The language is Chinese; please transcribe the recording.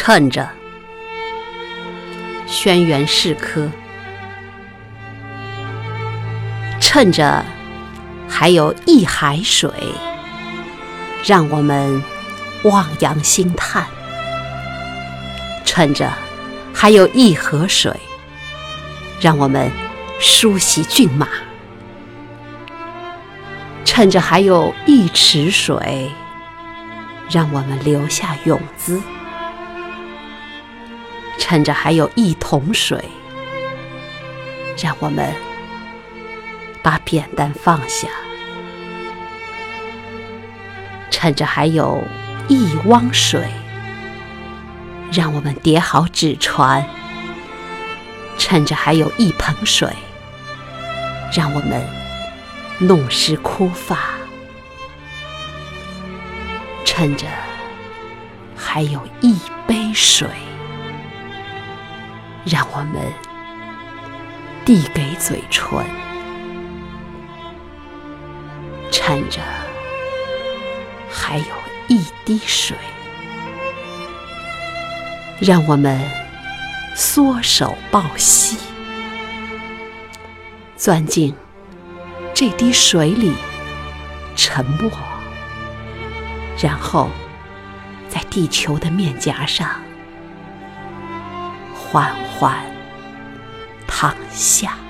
趁着轩辕氏科，趁着还有一海水，让我们望洋兴叹；趁着还有一河水，让我们梳洗骏马；趁着还有一池水，让我们留下泳姿。趁着还有一桶水，让我们把扁担放下；趁着还有一汪水，让我们叠好纸船；趁着还有一盆水，让我们弄湿枯发；趁着还有一杯水。让我们递给嘴唇，趁着还有一滴水，让我们缩手抱膝，钻进这滴水里沉默，然后在地球的面颊上。缓缓躺下。